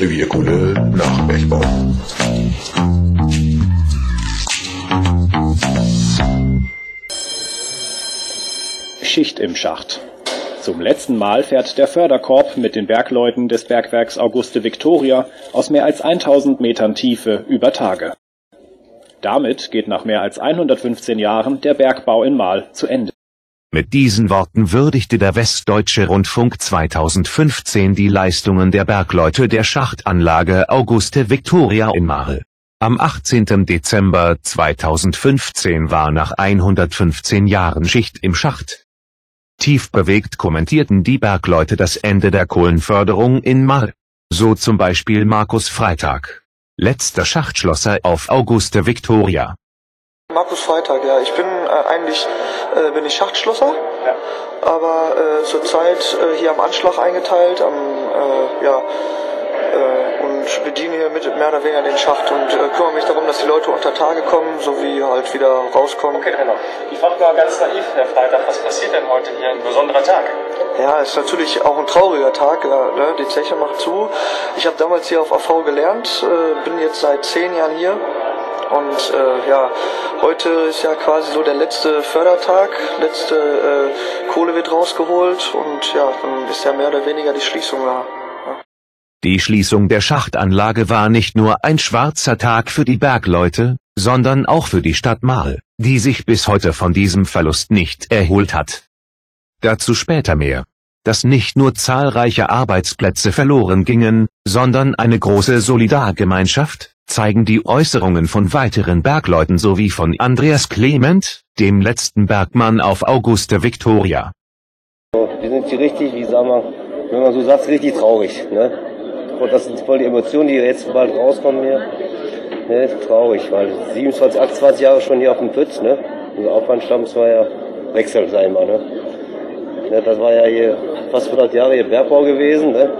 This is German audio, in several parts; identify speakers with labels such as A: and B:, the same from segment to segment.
A: Revierkunde nach Bergbau.
B: Schicht im Schacht. Zum letzten Mal fährt der Förderkorb mit den Bergleuten des Bergwerks Auguste Victoria aus mehr als 1000 Metern Tiefe über Tage. Damit geht nach mehr als 115 Jahren der Bergbau in Mahl zu Ende.
C: Mit diesen Worten würdigte der Westdeutsche Rundfunk 2015 die Leistungen der Bergleute der Schachtanlage Auguste Victoria in Mahl. Am 18. Dezember 2015 war nach 115 Jahren Schicht im Schacht. Tief bewegt kommentierten die Bergleute das Ende der Kohlenförderung in Mahl. So zum Beispiel Markus Freitag, letzter Schachtschlosser auf Auguste Victoria.
D: Markus Freitag, ja. Ich bin äh, eigentlich äh, bin ich Schachtschlosser, ja. aber äh, zurzeit äh, hier am Anschlag eingeteilt, am äh, ja äh, und bediene hier mit mehr oder weniger den Schacht und kümmere mich darum, dass die Leute unter Tage kommen, sowie halt wieder rauskommen.
E: Okay, genau. Ich frage mal ganz naiv, Herr Freitag, was passiert denn heute hier? Ein besonderer Tag?
D: Ja, ist natürlich auch ein trauriger Tag. Ja, ne? Die Zeche macht zu. Ich habe damals hier auf AV gelernt, bin jetzt seit zehn Jahren hier und äh, ja, heute ist ja quasi so der letzte Fördertag, letzte äh, Kohle wird rausgeholt und ja, dann ist ja mehr oder weniger die Schließung da.
C: Die Schließung der Schachtanlage war nicht nur ein schwarzer Tag für die Bergleute, sondern auch für die Stadt Mahl, die sich bis heute von diesem Verlust nicht erholt hat. Dazu später mehr dass nicht nur zahlreiche Arbeitsplätze verloren gingen, sondern eine große Solidargemeinschaft, zeigen die Äußerungen von weiteren Bergleuten sowie von Andreas Clement, dem letzten Bergmann auf Auguste Victoria.
F: Wir sind hier richtig, wie sagen wir, wenn man so sagt, richtig traurig. Ne? Und das sind voll die Emotionen, die jetzt bald rauskommen hier. Ne, traurig, weil 27, 28 Jahre schon hier auf dem Pütz, ne? Unser Aufwandstamm war ja wechseln, sag ich mal, ne? ne? Das war ja hier fast 100 Jahre hier Bergbau gewesen, ne?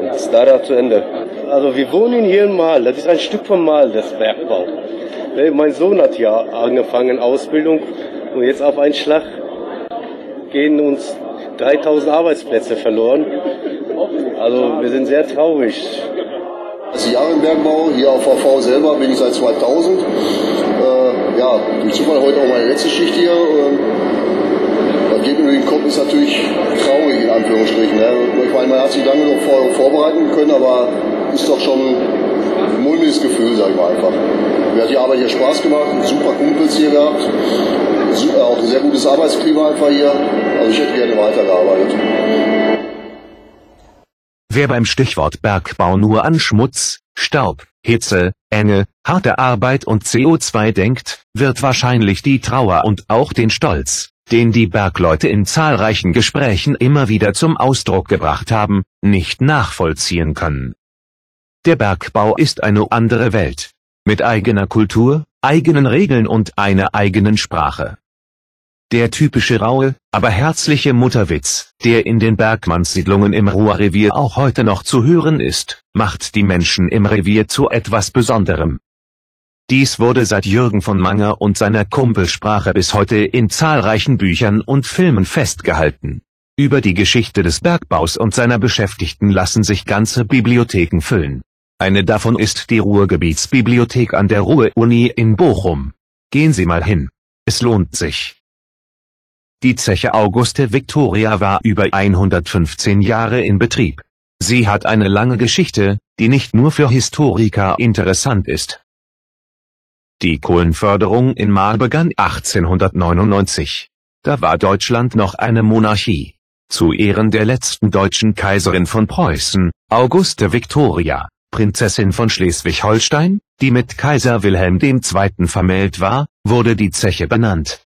F: Und ist leider zu Ende.
G: Also wir wohnen hier in Mal, das ist ein Stück vom Mal, das Bergbau. Mein Sohn hat ja angefangen, Ausbildung und jetzt auf einen Schlag gehen uns 3000 Arbeitsplätze verloren. Also wir sind sehr traurig.
H: Das Jahre im Bergbau, hier auf VV selber bin ich seit 2000. Äh, ja, durch Zufall heute auch meine letzte Schicht hier. Äh, was geht mir durch den Kopf, ist natürlich traurig in Anführungsstrichen. Ne? Ich meine, man hat sich lange noch vor, vorbereiten können, aber ist doch schon ein mulmiges Gefühl, sag ich mal einfach. Mir hat die Arbeit hier Spaß gemacht, super Kumpels hier gehabt, super, auch ein sehr gutes Arbeitsklima einfach hier. Also ich hätte gerne weitergearbeitet.
C: Wer beim Stichwort Bergbau nur an Schmutz, Staub, Hitze, Enge, harte Arbeit und CO2 denkt, wird wahrscheinlich die Trauer und auch den Stolz, den die Bergleute in zahlreichen Gesprächen immer wieder zum Ausdruck gebracht haben, nicht nachvollziehen können. Der Bergbau ist eine andere Welt. Mit eigener Kultur, eigenen Regeln und einer eigenen Sprache. Der typische raue, aber herzliche Mutterwitz, der in den Bergmannssiedlungen im Ruhrrevier auch heute noch zu hören ist, macht die Menschen im Revier zu etwas Besonderem. Dies wurde seit Jürgen von Manger und seiner Kumpelsprache bis heute in zahlreichen Büchern und Filmen festgehalten. Über die Geschichte des Bergbaus und seiner Beschäftigten lassen sich ganze Bibliotheken füllen. Eine davon ist die Ruhrgebietsbibliothek an der Ruhr-Uni in Bochum. Gehen Sie mal hin. Es lohnt sich. Die Zeche Auguste Victoria war über 115 Jahre in Betrieb. Sie hat eine lange Geschichte, die nicht nur für Historiker interessant ist. Die Kohlenförderung in Mahl begann 1899. Da war Deutschland noch eine Monarchie. Zu Ehren der letzten deutschen Kaiserin von Preußen, Auguste Victoria, Prinzessin von Schleswig-Holstein, die mit Kaiser Wilhelm II. vermählt war, wurde die Zeche benannt.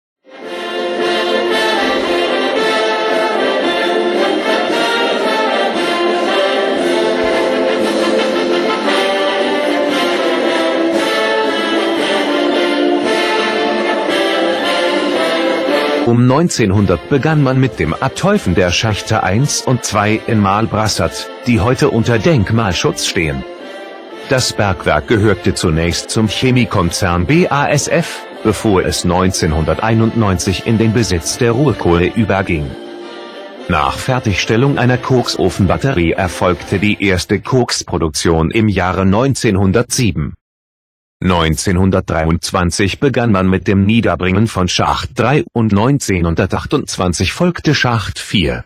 C: Um 1900 begann man mit dem Abteufen der Schachte 1 und 2 in Malbrassat, die heute unter Denkmalschutz stehen. Das Bergwerk gehörte zunächst zum Chemiekonzern BASF, bevor es 1991 in den Besitz der Ruhrkohle überging. Nach Fertigstellung einer Koksofenbatterie erfolgte die erste Koksproduktion im Jahre 1907. 1923 begann man mit dem Niederbringen von Schacht 3 und 1928 folgte Schacht 4.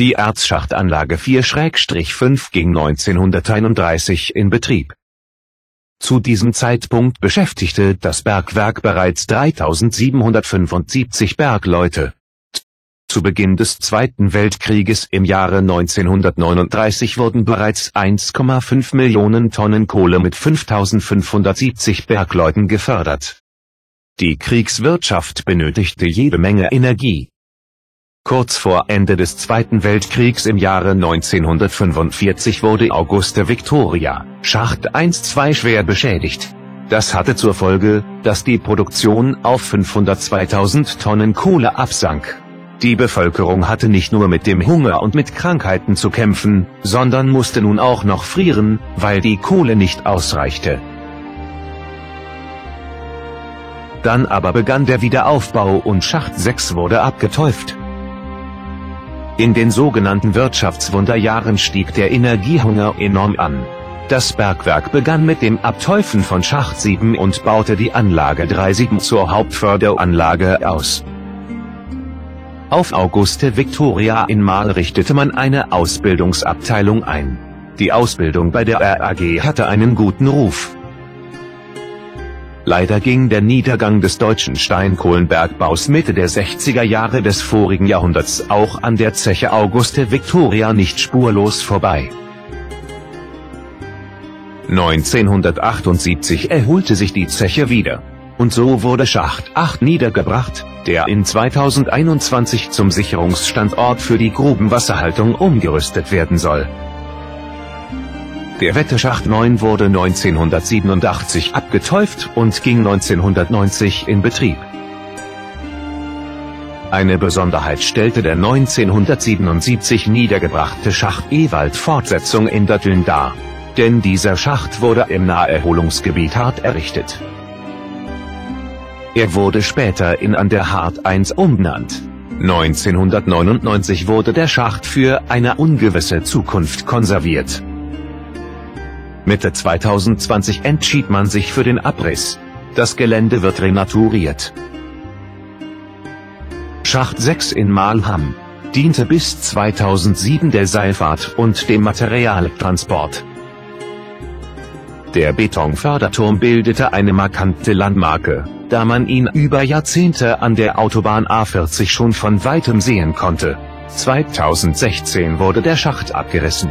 C: Die Erzschachtanlage 4-5 ging 1931 in Betrieb. Zu diesem Zeitpunkt beschäftigte das Bergwerk bereits 3775 Bergleute. Zu Beginn des Zweiten Weltkrieges im Jahre 1939 wurden bereits 1,5 Millionen Tonnen Kohle mit 5570 Bergleuten gefördert. Die Kriegswirtschaft benötigte jede Menge Energie. Kurz vor Ende des Zweiten Weltkriegs im Jahre 1945 wurde Auguste Victoria, Schacht 1-2 schwer beschädigt. Das hatte zur Folge, dass die Produktion auf 502.000 Tonnen Kohle absank. Die Bevölkerung hatte nicht nur mit dem Hunger und mit Krankheiten zu kämpfen, sondern musste nun auch noch frieren, weil die Kohle nicht ausreichte. Dann aber begann der Wiederaufbau und Schacht 6 wurde abgetäuft. In den sogenannten Wirtschaftswunderjahren stieg der Energiehunger enorm an. Das Bergwerk begann mit dem Abteufen von Schacht 7 und baute die Anlage 37 zur Hauptförderanlage aus. Auf Auguste Victoria in Mal richtete man eine Ausbildungsabteilung ein. Die Ausbildung bei der RAG hatte einen guten Ruf. Leider ging der Niedergang des deutschen Steinkohlenbergbaus Mitte der 60er Jahre des vorigen Jahrhunderts auch an der Zeche Auguste Victoria nicht spurlos vorbei. 1978 erholte sich die Zeche wieder. Und so wurde Schacht 8 niedergebracht, der in 2021 zum Sicherungsstandort für die Grubenwasserhaltung umgerüstet werden soll. Der Wetteschacht 9 wurde 1987 abgetäuft und ging 1990 in Betrieb. Eine Besonderheit stellte der 1977 niedergebrachte Schacht Ewald Fortsetzung in Datteln dar. Denn dieser Schacht wurde im Naherholungsgebiet Hart errichtet. Er wurde später in An der Hart 1 umbenannt. 1999 wurde der Schacht für eine ungewisse Zukunft konserviert. Mitte 2020 entschied man sich für den Abriss. Das Gelände wird renaturiert. Schacht 6 in Malham diente bis 2007 der Seilfahrt und dem Materialtransport. Der Betonförderturm bildete eine markante Landmarke da man ihn über Jahrzehnte an der Autobahn A40 schon von weitem sehen konnte. 2016 wurde der Schacht abgerissen.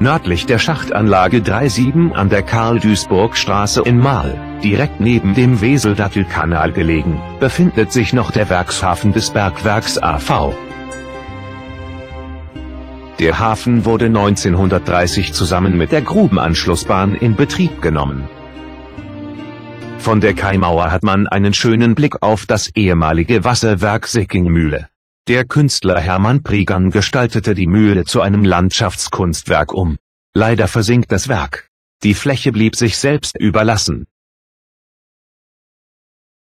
C: Nördlich der Schachtanlage 37 an der Karl-Duisburg-Straße in Mahl, direkt neben dem Wesel-Dattelkanal gelegen, befindet sich noch der Werkshafen des Bergwerks AV. Der Hafen wurde 1930 zusammen mit der Grubenanschlussbahn in Betrieb genommen. Von der Kaimauer hat man einen schönen Blick auf das ehemalige Wasserwerk Sickingmühle. Der Künstler Hermann Prigan gestaltete die Mühle zu einem Landschaftskunstwerk um. Leider versinkt das Werk. Die Fläche blieb sich selbst überlassen.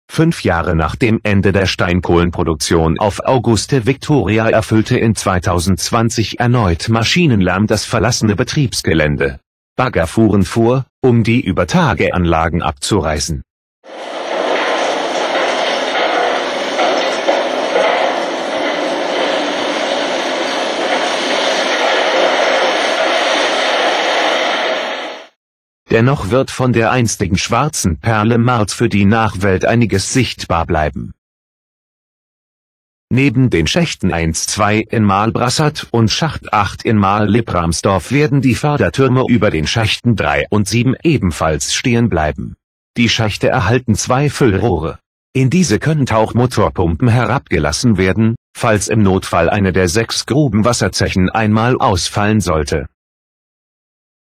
C: Fünf Jahre nach dem Ende der Steinkohlenproduktion auf Auguste Victoria erfüllte in 2020 erneut Maschinenlärm das verlassene Betriebsgelände. Bagger fuhren vor, um die Übertageanlagen abzureißen. Dennoch wird von der einstigen schwarzen Perle Marz für die Nachwelt einiges sichtbar bleiben. Neben den Schächten 1-2 in Malbrassat und Schacht 8 in Mal-Lippramsdorf werden die Fördertürme über den Schächten 3 und 7 ebenfalls stehen bleiben. Die Schächte erhalten zwei Füllrohre. In diese können Tauchmotorpumpen herabgelassen werden, falls im Notfall eine der sechs Grubenwasserzechen einmal ausfallen sollte.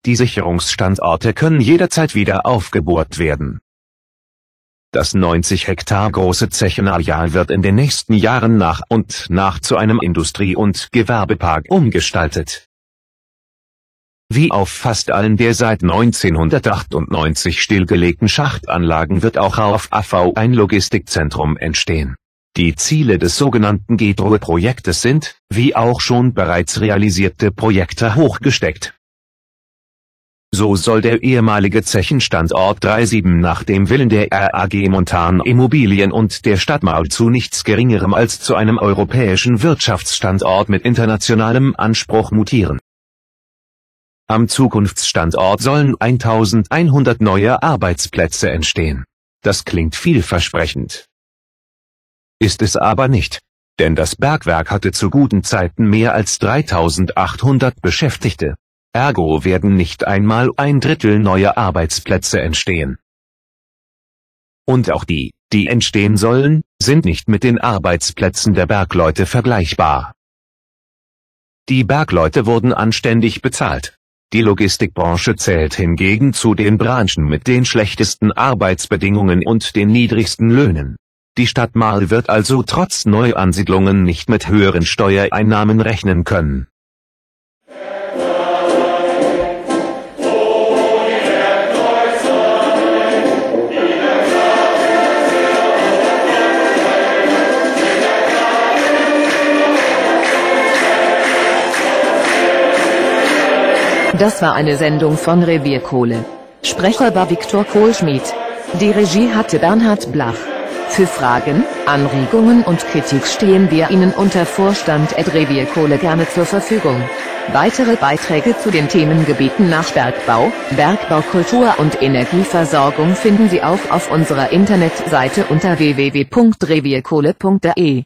C: Die Sicherungsstandorte können jederzeit wieder aufgebohrt werden. Das 90 Hektar große Zechenareal wird in den nächsten Jahren nach und nach zu einem Industrie- und Gewerbepark umgestaltet. Wie auf fast allen der seit 1998 stillgelegten Schachtanlagen wird auch auf AV ein Logistikzentrum entstehen Die Ziele des sogenannten GETRO-Projektes sind, wie auch schon bereits realisierte Projekte hochgesteckt. So soll der ehemalige Zechenstandort 37 nach dem Willen der RAG Montan Immobilien und der Stadt Maul zu nichts Geringerem als zu einem europäischen Wirtschaftsstandort mit internationalem Anspruch mutieren. Am Zukunftsstandort sollen 1100 neue Arbeitsplätze entstehen. Das klingt vielversprechend. Ist es aber nicht. Denn das Bergwerk hatte zu guten Zeiten mehr als 3800 Beschäftigte. Ergo werden nicht einmal ein Drittel neuer Arbeitsplätze entstehen. Und auch die, die entstehen sollen, sind nicht mit den Arbeitsplätzen der Bergleute vergleichbar. Die Bergleute wurden anständig bezahlt. Die Logistikbranche zählt hingegen zu den Branchen mit den schlechtesten Arbeitsbedingungen und den niedrigsten Löhnen. Die Stadt Marl wird also trotz Neuansiedlungen nicht mit höheren Steuereinnahmen rechnen können.
I: Das war eine Sendung von Revierkohle. Sprecher war Viktor Kohlschmidt. Die Regie hatte Bernhard Blach. Für Fragen, Anregungen und Kritik stehen wir Ihnen unter Vorstand.revierkohle gerne zur Verfügung. Weitere Beiträge zu den Themengebieten nach Bergbau, Bergbaukultur und Energieversorgung finden Sie auch auf unserer Internetseite unter www.revierkohle.de.